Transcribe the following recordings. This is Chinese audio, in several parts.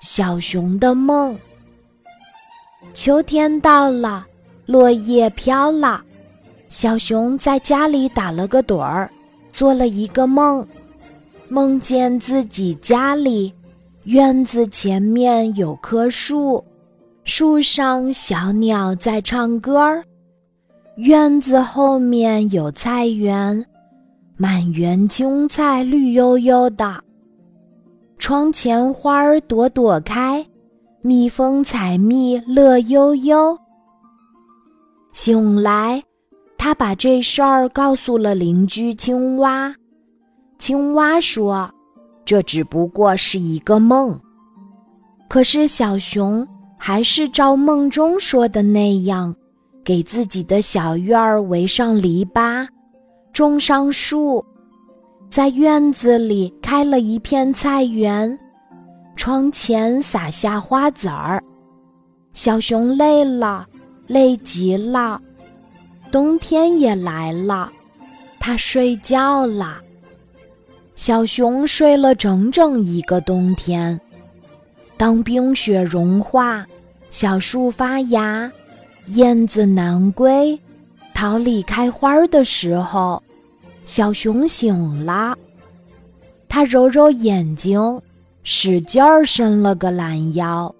小熊的梦。秋天到了，落叶飘了，小熊在家里打了个盹儿，做了一个梦，梦见自己家里院子前面有棵树，树上小鸟在唱歌儿，院子后面有菜园，满园青菜绿油油的。窗前花儿朵朵开，蜜蜂采蜜乐悠悠。醒来，他把这事儿告诉了邻居青蛙。青蛙说：“这只不过是一个梦。”可是小熊还是照梦中说的那样，给自己的小院儿围上篱笆，种上树。在院子里开了一片菜园，窗前撒下花籽儿。小熊累了，累极了，冬天也来了，它睡觉了。小熊睡了整整一个冬天。当冰雪融化，小树发芽，燕子南归，桃李开花的时候。小熊醒了，它揉揉眼睛，使劲儿伸了个懒腰。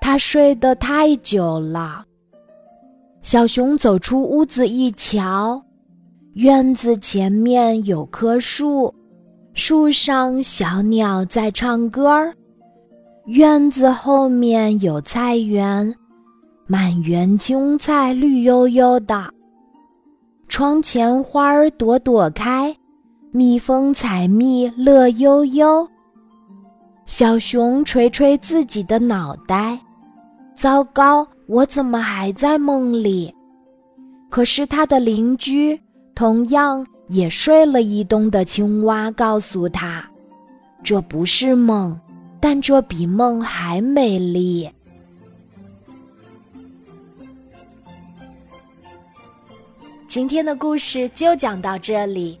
它睡得太久了。小熊走出屋子一瞧，院子前面有棵树，树上小鸟在唱歌儿。院子后面有菜园，满园青菜绿油油的。窗前花儿朵朵开，蜜蜂采蜜乐悠悠。小熊捶捶自己的脑袋，糟糕，我怎么还在梦里？可是他的邻居，同样也睡了一冬的青蛙告诉他，这不是梦，但这比梦还美丽。今天的故事就讲到这里，